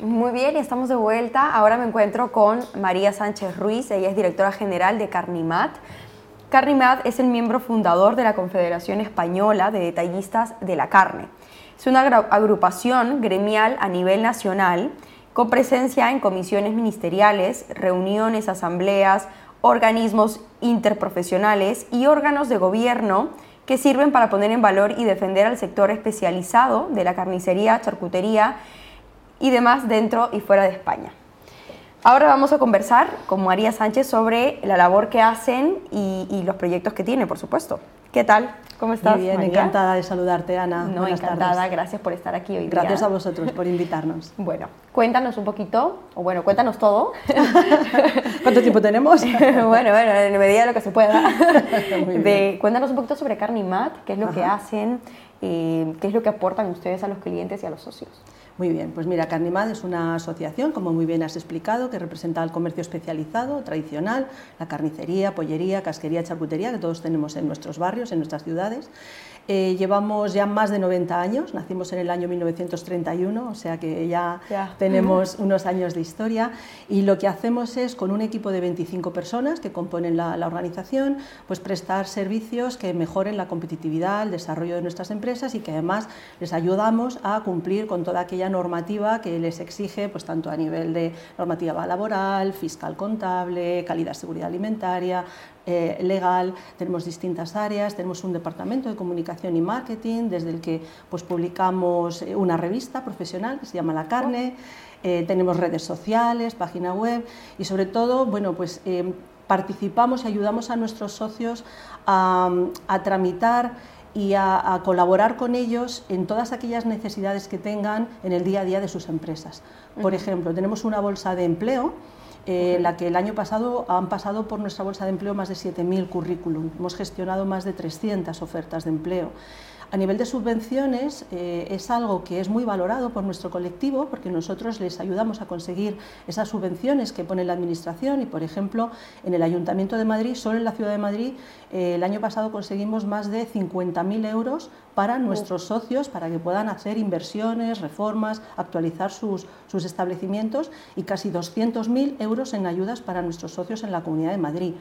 Muy bien, estamos de vuelta. Ahora me encuentro con María Sánchez Ruiz, ella es directora general de Carnimat. Carnimat es el miembro fundador de la Confederación Española de Detallistas de la Carne. Es una agrupación gremial a nivel nacional con presencia en comisiones ministeriales, reuniones, asambleas, organismos interprofesionales y órganos de gobierno que sirven para poner en valor y defender al sector especializado de la carnicería, charcutería y demás dentro y fuera de España. Ahora vamos a conversar con María Sánchez sobre la labor que hacen y, los proyectos que tiene, por supuesto. ¿Qué tal? ¿Cómo estás? Muy bien, encantada de saludarte, Ana. No, encantada, gracias por estar aquí hoy. Gracias a vosotros por invitarnos. bueno, cuéntanos un poquito, o bueno, cuéntanos todo. ¿Cuánto tiempo tenemos? bueno, bueno, en medida de lo que se pueda. de, cuéntanos un poquito sobre Carnimat, qué es lo que hacen, eh, qué es lo que aportan ustedes a los clientes y a los socios. Muy bien, pues mira, Carnimad es una asociación, como muy bien has explicado, que representa al comercio especializado, tradicional, la carnicería, pollería, casquería, charcutería, que todos tenemos en nuestros barrios, en nuestras ciudades. Eh, llevamos ya más de 90 años, nacimos en el año 1931, o sea que ya, tenemos unos años de historia. Y lo que hacemos es con un equipo de 25 personas que componen la, organización, pues prestar servicios que mejoren la competitividad, el desarrollo de nuestras empresas y que además les ayudamos a cumplir con toda aquella normativa que les exige, pues tanto a nivel de normativa laboral, fiscal contable, calidad seguridad alimentaria, eh, legal, tenemos distintas áreas, tenemos un departamento de comunicación y marketing desde el que pues, publicamos eh, una revista profesional que se llama La Carne, eh, tenemos redes sociales, página web y sobre todo, bueno, pues participamos y ayudamos a nuestros socios a, tramitar y a, colaborar con ellos en todas aquellas necesidades que tengan en el día a día de sus empresas. Por ejemplo, tenemos una bolsa de empleo eh, la que el año pasado han pasado por nuestra bolsa de empleo más de 7.000 currículum. Hemos gestionado más de 300 ofertas de empleo. A nivel de subvenciones eh, es algo que es muy valorado por nuestro colectivo porque nosotros les ayudamos a conseguir esas subvenciones que pone la Administración y, por ejemplo, en el Ayuntamiento de Madrid, solo en la Ciudad de Madrid, eh, el año pasado conseguimos más de 50.000 euros para nuestros socios, para que puedan hacer inversiones, reformas, actualizar sus, sus establecimientos y casi 200.000 euros en ayudas para nuestros socios en la Comunidad de Madrid.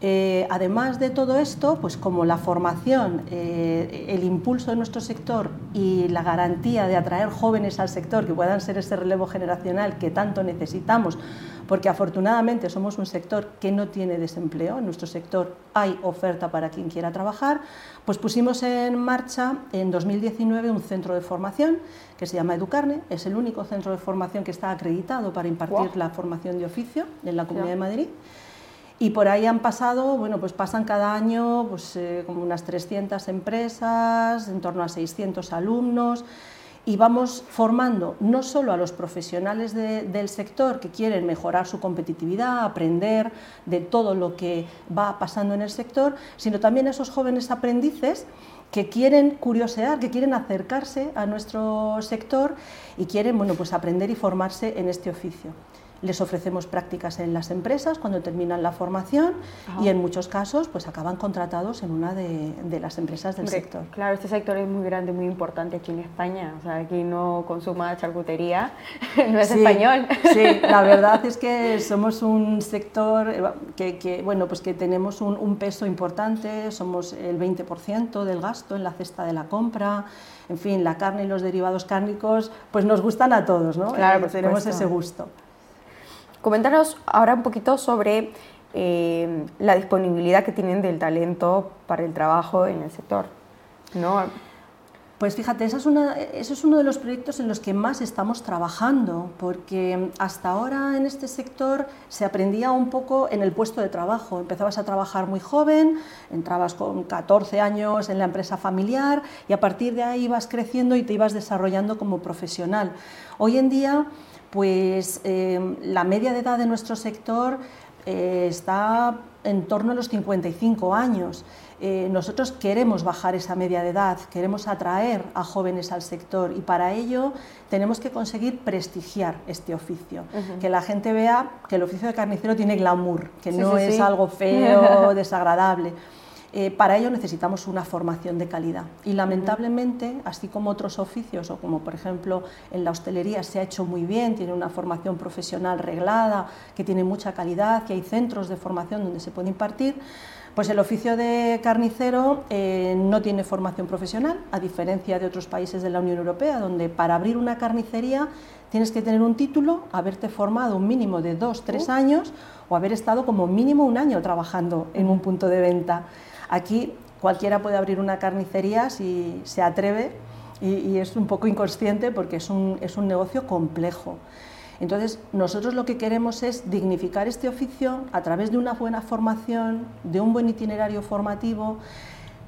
Eh, además de todo esto, pues como la formación, eh, el impulso de nuestro sector y la garantía de atraer jóvenes al sector que puedan ser ese relevo generacional que tanto necesitamos, porque afortunadamente somos un sector que no tiene desempleo, en nuestro sector hay oferta para quien quiera trabajar, pues pusimos en marcha en 2019 un centro de formación que se llama Educarne, es el único centro de formación que está acreditado para impartir la formación de oficio en la Comunidad de Madrid. Y por ahí han pasado, bueno, pues pasan cada año pues, eh, como unas 300 empresas, en torno a 600 alumnos, y vamos formando no solo a los profesionales del sector que quieren mejorar su competitividad, aprender de todo lo que va pasando en el sector, sino también a esos jóvenes aprendices que quieren curiosear, que quieren acercarse a nuestro sector y quieren bueno, pues aprender y formarse en este oficio les ofrecemos prácticas en las empresas cuando terminan la formación y en muchos casos pues acaban contratados en una de, las empresas del sector. Claro, este sector es muy grande, muy importante aquí en España. O sea, aquí no consuma charcutería, no es español. Sí, la verdad es que somos un sector eh, que, bueno, pues que tenemos un, un peso importante, somos el 20% del gasto en la cesta de la compra en fin, la carne y los derivados cárnicos, pues nos gustan a todos, ¿no? Claro, pues tenemos ese gusto. Coméntanos ahora un poquito sobre eh, la disponibilidad que tienen del talento para el trabajo en el sector. ¿no? Pues fíjate, eso es, uno de los proyectos en los que más estamos trabajando, porque hasta ahora en este sector se aprendía un poco en el puesto de trabajo. Empezabas a trabajar muy joven, entrabas con 14 años en la empresa familiar y a partir de ahí ibas creciendo y te ibas desarrollando como profesional. Hoy en día pues eh, la media de edad de nuestro sector eh, está en torno a los 55 años. Eh, nosotros queremos bajar esa media de edad, queremos atraer a jóvenes al sector y para ello tenemos que conseguir prestigiar este oficio, que la gente vea que el oficio de carnicero tiene glamour, que no es algo feo, desagradable. Eh, para ello necesitamos una formación de calidad. Y lamentablemente, así como otros oficios o como por ejemplo en la hostelería se ha hecho muy bien, tiene una formación profesional reglada, que tiene mucha calidad, que hay centros de formación donde se puede impartir, pues el oficio de carnicero eh, no tiene formación profesional, a diferencia de otros países de la Unión Europea, donde para abrir una carnicería tienes que tener un título, haberte formado un mínimo de dos, tres años o haber estado como mínimo un año trabajando en un punto de venta. Aquí cualquiera puede abrir una carnicería si se atreve y, es un poco inconsciente porque es un, es un negocio complejo. Entonces, nosotros lo que queremos es dignificar este oficio a través de una buena formación, de un buen itinerario formativo,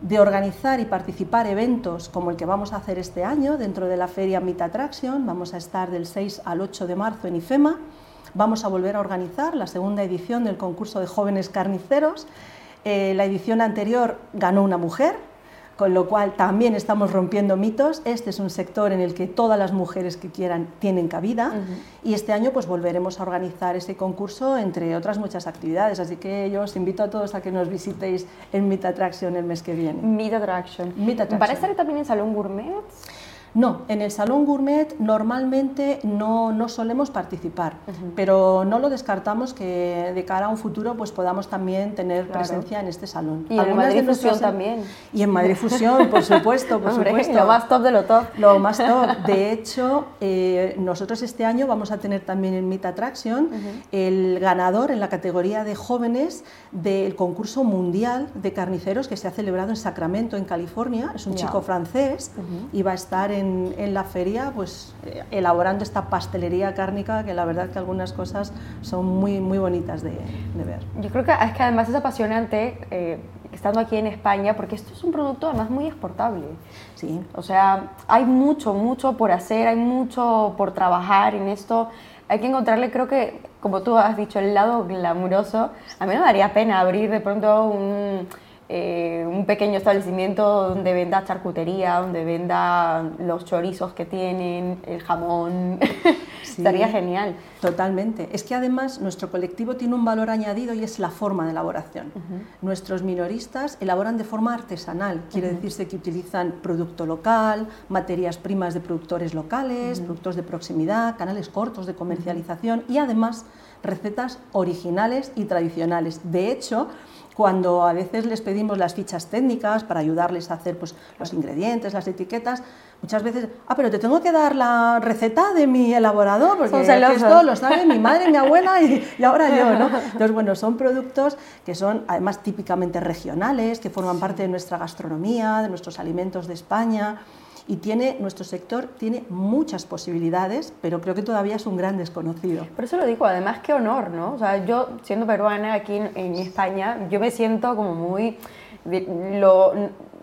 de organizar y participar eventos como el que vamos a hacer este año dentro de la feria Meet Attraction. Vamos a estar del 6 al 8 de marzo en IFEMA. Vamos a volver a organizar la segunda edición del concurso de jóvenes carniceros. Eh, la edición anterior ganó una mujer, con lo cual también estamos rompiendo mitos. Este es un sector en el que todas las mujeres que quieran tienen cabida y este año pues volveremos a organizar ese concurso entre otras muchas actividades, así que yo os invito a todos a que nos visitéis en Meet Attraction el mes que viene. Meet Attraction. Meet Attraction. ¿Para estar también en Salón Gourmet? No, en el Salón Gourmet normalmente no, no solemos participar, pero no lo descartamos que de cara a un futuro pues podamos también tener presencia en este salón. Y en Madrid Fusión también. Y en Madrid Fusión, por supuesto, por supuesto. Lo más top de lo top. Lo más top. De hecho, eh, nosotros este año vamos a tener también en Meet Attraction el ganador en la categoría de jóvenes del concurso mundial de carniceros que se ha celebrado en Sacramento, en California. Es un chico francés y va a estar en en, la feria pues eh, elaborando esta pastelería cárnica que la verdad que algunas cosas son muy, muy bonitas de, ver. Yo creo que es que además es apasionante eh, estando aquí en España porque esto es un producto además muy exportable. Sí. O sea, hay mucho, mucho por hacer, hay mucho por trabajar en esto. Hay que encontrarle, creo que, como tú has dicho, el lado glamuroso. A mí me daría pena abrir de pronto un eh, un pequeño establecimiento donde venda charcutería, donde venda los chorizos que tienen, el jamón. Estaría genial. Totalmente. Es que además nuestro colectivo tiene un valor añadido y es la forma de elaboración. Nuestros minoristas elaboran de forma artesanal, quiere decirse que utilizan producto local, materias primas de productores locales, productos de proximidad, canales cortos de comercialización y además recetas originales y tradicionales. De hecho, cuando a veces les pedimos las fichas técnicas para ayudarles a hacer pues, los ingredientes, las etiquetas, muchas veces, ah, pero te tengo que dar la receta de mi elaborador, porque esto lo sabe mi madre, mi abuela y, y, ahora yo, ¿no? Entonces, bueno, son productos que son además típicamente regionales, que forman parte de nuestra gastronomía, de nuestros alimentos de España y tiene, nuestro sector tiene muchas posibilidades, pero creo que todavía es un gran desconocido. Por eso lo digo, además qué honor, ¿no? O sea, yo siendo peruana aquí en, España, yo me siento como muy... Lo,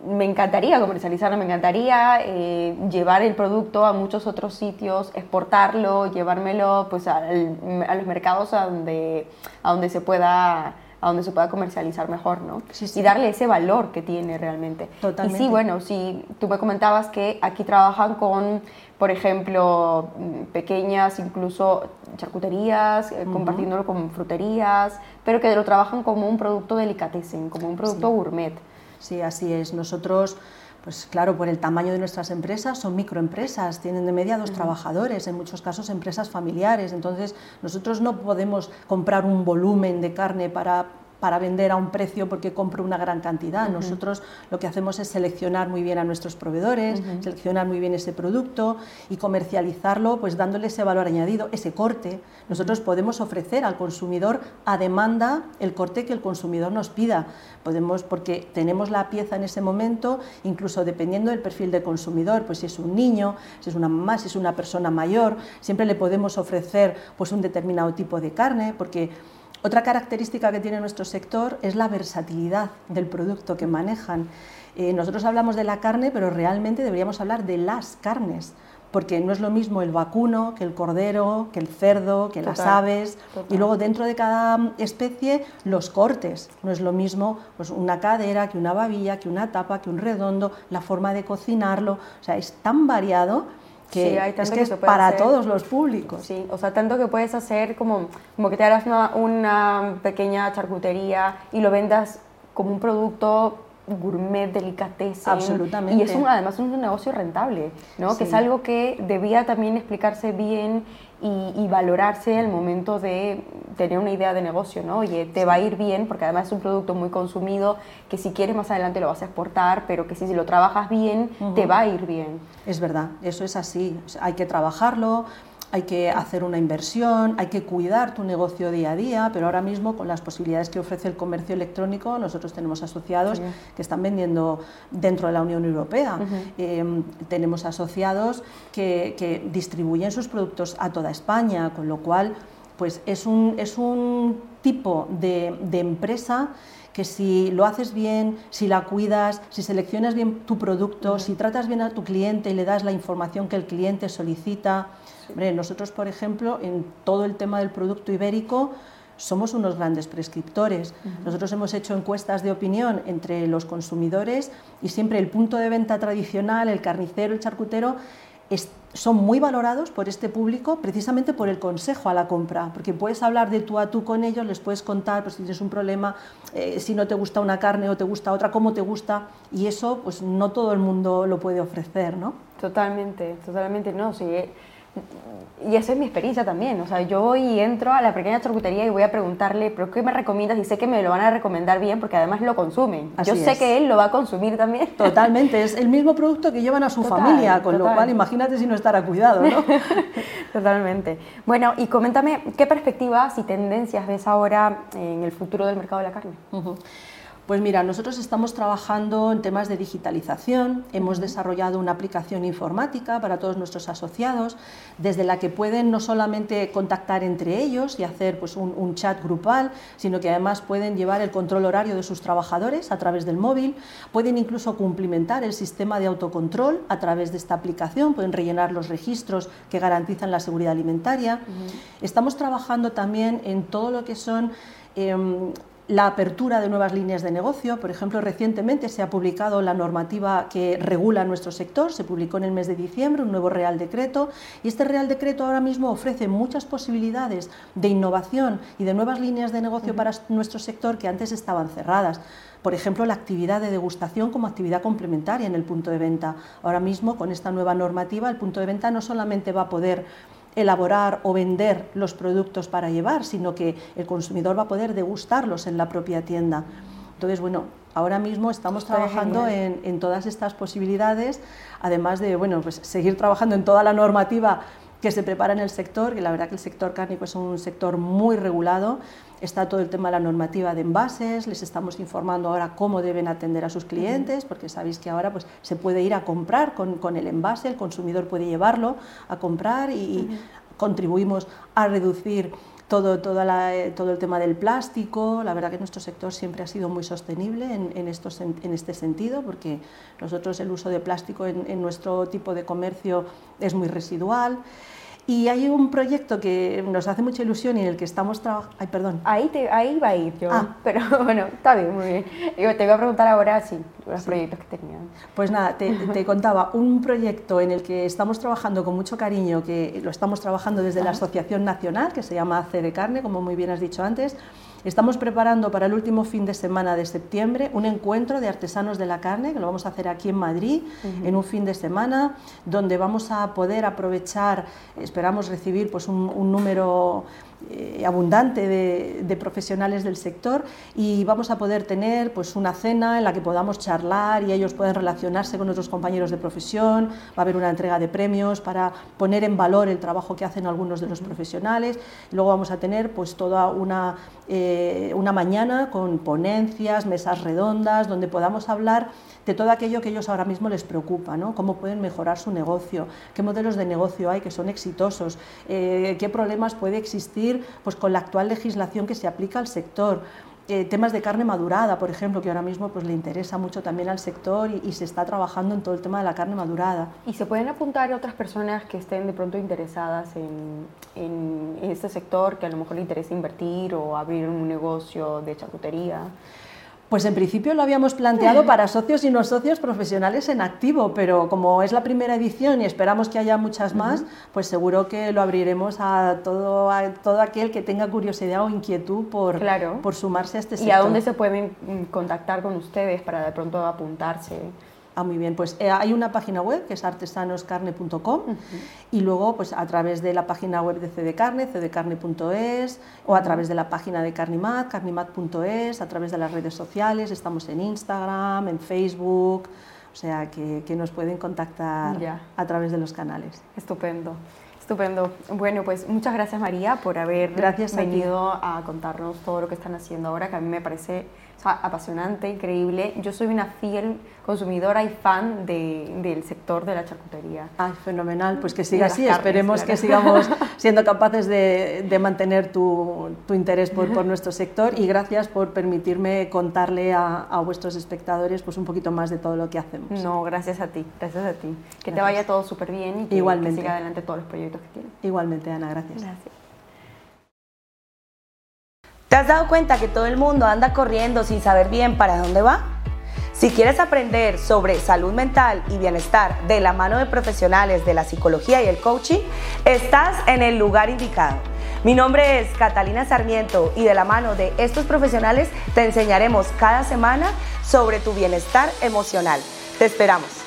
me encantaría comercializarlo, me encantaría eh, llevar el producto a muchos otros sitios, exportarlo, llevármelo pues a, a los mercados a donde, a donde se pueda a donde se pueda comercializar mejor, ¿no? Y darle ese valor que tiene realmente. Totalmente. Y sí, bueno, si tú me comentabas que aquí trabajan con, por ejemplo, pequeñas incluso charcuterías, eh, compartiéndolo con fruterías, pero que lo trabajan como un producto delicatessen, como un producto gourmet. Sí, así es. Nosotros pues claro, por el tamaño de nuestras empresas, son microempresas, tienen de media dos trabajadores, en muchos casos empresas familiares, entonces nosotros no podemos comprar un volumen de carne para para vender a un precio porque compro una gran cantidad. Nosotros lo que hacemos es seleccionar muy bien a nuestros proveedores, seleccionar muy bien ese producto y comercializarlo pues dándole ese valor añadido, ese corte. Nosotros podemos ofrecer al consumidor a demanda el corte que el consumidor nos pida. Podemos porque tenemos la pieza en ese momento, incluso dependiendo del perfil del consumidor, pues si es un niño, si es una mamá, si es una persona mayor, siempre le podemos ofrecer pues un determinado tipo de carne porque otra característica que tiene nuestro sector es la versatilidad del producto que manejan. Eh, nosotros hablamos de la carne, pero realmente deberíamos hablar de las carnes, porque no es lo mismo el vacuno que el cordero, que el cerdo, que las aves, y luego dentro de cada especie los cortes. No es lo mismo pues, una cadera que una babilla, que una tapa, que un redondo, la forma de cocinarlo, o sea, es tan variado que, hay tanto es que, para todos los públicos. Sí, o sea, tanto que puedes hacer como, como que te hagas una, una pequeña charcutería y lo vendas como un producto gourmet, delicatessen. Absolutamente. Y es un, además es un negocio rentable, ¿no? Que es algo que debía también explicarse bien y, valorarse al momento de tener una idea de negocio, ¿no? Oye, te va a ir bien porque además es un producto muy consumido que si quieres más adelante lo vas a exportar, pero que si, si lo trabajas bien, te va a ir bien. Es verdad, eso es así. Hay que trabajarlo, hay que hacer una inversión, hay que cuidar tu negocio día a día, pero ahora mismo con las posibilidades que ofrece el comercio electrónico, nosotros tenemos asociados que están vendiendo dentro de la Unión Europea. Em, tenemos asociados que, distribuyen sus productos a toda España, con lo cual pues es un, es un tipo de, de empresa que si lo haces bien, si la cuidas, si seleccionas bien tu producto, si tratas bien a tu cliente y le das la información que el cliente solicita, nosotros, por ejemplo, en todo el tema del producto ibérico, somos unos grandes prescriptores. Nosotros hemos hecho encuestas de opinión entre los consumidores y siempre el punto de venta tradicional, el carnicero, el charcutero, son muy valorados por este público precisamente por el consejo a la compra, porque puedes hablar de tú a tú con ellos, les puedes contar pues, si tienes un problema, eh, si no te gusta una carne o te gusta otra, cómo te gusta, y eso pues no todo el mundo lo puede ofrecer, ¿no? Totalmente, totalmente, no, sí y esa es mi experiencia también. O sea, yo voy y entro a la pequeña charcutería y voy a preguntarle, ¿pero qué me recomiendas? Y sé que me lo van a recomendar bien porque además lo consumen. yo sé que él lo va a consumir también. Totalmente, es el mismo producto que llevan a su familia, con lo cual imagínate si no estará cuidado, ¿no? Totalmente. Bueno, y coméntame, ¿qué perspectivas y tendencias ves ahora en el futuro del mercado de la carne? Pues mira, nosotros estamos trabajando en temas de digitalización, hemos desarrollado una aplicación informática para todos nuestros asociados, desde la que pueden no solamente contactar entre ellos y hacer pues, un, chat grupal, sino que además pueden llevar el control horario de sus trabajadores a través del móvil, pueden incluso cumplimentar el sistema de autocontrol a través de esta aplicación, pueden rellenar los registros que garantizan la seguridad alimentaria. Estamos trabajando también en todo lo que son... Em, la apertura de nuevas líneas de negocio. Por ejemplo, recientemente se ha publicado la normativa que regula nuestro sector, se publicó en el mes de diciembre un nuevo Real Decreto y este Real Decreto ahora mismo ofrece muchas posibilidades de innovación y de nuevas líneas de negocio para nuestro sector que antes estaban cerradas. Por ejemplo, la actividad de degustación como actividad complementaria en el punto de venta. Ahora mismo, con esta nueva normativa, el punto de venta no solamente va a poder elaborar o vender los productos para llevar, sino que el consumidor va a poder degustarlos en la propia tienda. Entonces, bueno, ahora mismo estamos trabajando en, todas estas posibilidades, además de bueno, pues seguir trabajando en toda la normativa que se prepara en el sector, que la verdad que el sector cárnico es un sector muy regulado, está todo el tema de la normativa de envases, les estamos informando ahora cómo deben atender a sus clientes, porque sabéis que ahora pues, se puede ir a comprar con, el envase, el consumidor puede llevarlo a comprar y, contribuimos a reducir todo, todo el tema del plástico. La verdad que nuestro sector siempre ha sido muy sostenible en, en, en este sentido, porque nosotros el uso de plástico en nuestro tipo de comercio es muy residual. Y hay un proyecto que nos hace mucha ilusión y en el que estamos trabajando. Ay, perdón. Ahí, te, ahí va a ir yo. Ah. Pero bueno, está bien, muy bien. te voy a preguntar ahora, sí, los proyectos que tenían. Pues nada, te, te, contaba un proyecto en el que estamos trabajando con mucho cariño, que lo estamos trabajando desde la Asociación Nacional, que se llama C de Carne, como muy bien has dicho antes Estamos preparando para el último fin de semana de septiembre un encuentro de artesanos de la carne, que lo vamos a hacer aquí en Madrid, en un fin de semana, donde vamos a poder aprovechar, esperamos recibir pues, un número eh, abundante de, profesionales del sector y vamos a poder tener pues, una cena en la que podamos charlar y ellos pueden relacionarse con otros compañeros de profesión, va a haber una entrega de premios para poner en valor el trabajo que hacen algunos de los profesionales. Luego vamos a tener pues, toda una, eh, una mañana con ponencias, mesas redondas, donde podamos hablar de todo aquello que ellos ahora mismo les preocupa, ¿no? cómo pueden mejorar su negocio, qué modelos de negocio hay que son exitosos, eh, qué problemas puede existir pues, con la actual legislación que se aplica al sector. Eh, temas de carne madurada, por ejemplo, que ahora mismo pues, le interesa mucho también al sector y, se está trabajando en todo el tema de la carne madurada. ¿Y se pueden apuntar otras personas que estén de pronto interesadas en, en este sector, que a lo mejor le interesa invertir o abrir un negocio de charcutería? Pues en principio lo habíamos planteado para socios y no socios profesionales en activo, pero como es la primera edición y esperamos que haya muchas más, pues seguro que lo abriremos a todo, a todo aquel que tenga curiosidad o inquietud por, por sumarse a este sector. ¿Y a dónde se pueden contactar con ustedes para de pronto apuntarse? Ah, muy bien, pues eh, hay una página web que es artesanoscarne.com y luego pues a través de la página web de CD Carne, cdcarne.es o a través de la página de Carnimat, carnimat.es, a través de las redes sociales, estamos en Instagram, en Facebook, o sea que, que nos pueden contactar a través de los canales. Estupendo. Estupendo. Bueno, pues muchas gracias María por haber gracias venido a, contarnos todo lo que están haciendo ahora, que a mí me parece apasionante, increíble. Yo soy una fiel consumidora y fan de, del sector de la charcutería. Ah, fenomenal, pues que siga así, esperemos que sigamos siendo capaces de, de mantener tu, tu, interés por, por, nuestro sector y gracias por permitirme contarle a, a, vuestros espectadores pues un poquito más de todo lo que hacemos. No, gracias a ti, gracias a ti. Que te vaya todo súper bien y que, Igualmente. que siga adelante todos los proyectos que tienes. Igualmente, Ana, gracias. Gracias. ¿Te has dado cuenta que todo el mundo anda corriendo sin saber bien para dónde va? Si quieres aprender sobre salud mental y bienestar de la mano de profesionales de la psicología y el coaching, estás en el lugar indicado. Mi nombre es Catalina Sarmiento y de la mano de estos profesionales te enseñaremos cada semana sobre tu bienestar emocional. Te esperamos.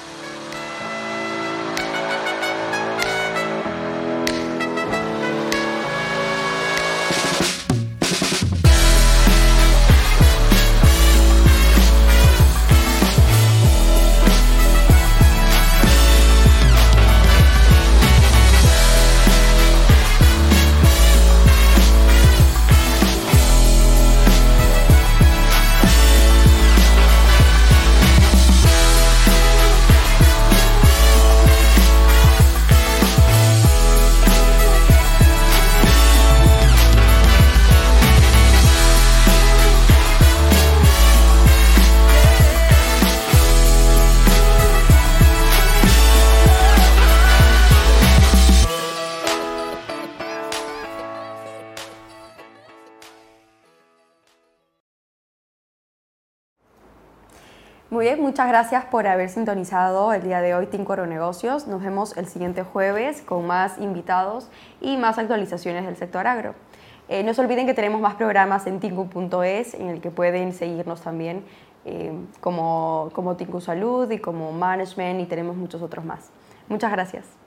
Muchas gracias por haber sintonizado el día de hoy Tincuero Negocios. Nos vemos el siguiente jueves con más invitados y más actualizaciones del sector agro. Eh, no se olviden que tenemos más programas en tinku.es en el que pueden seguirnos también eh, como, como Tinku Salud y como Management y tenemos muchos otros más. Muchas gracias.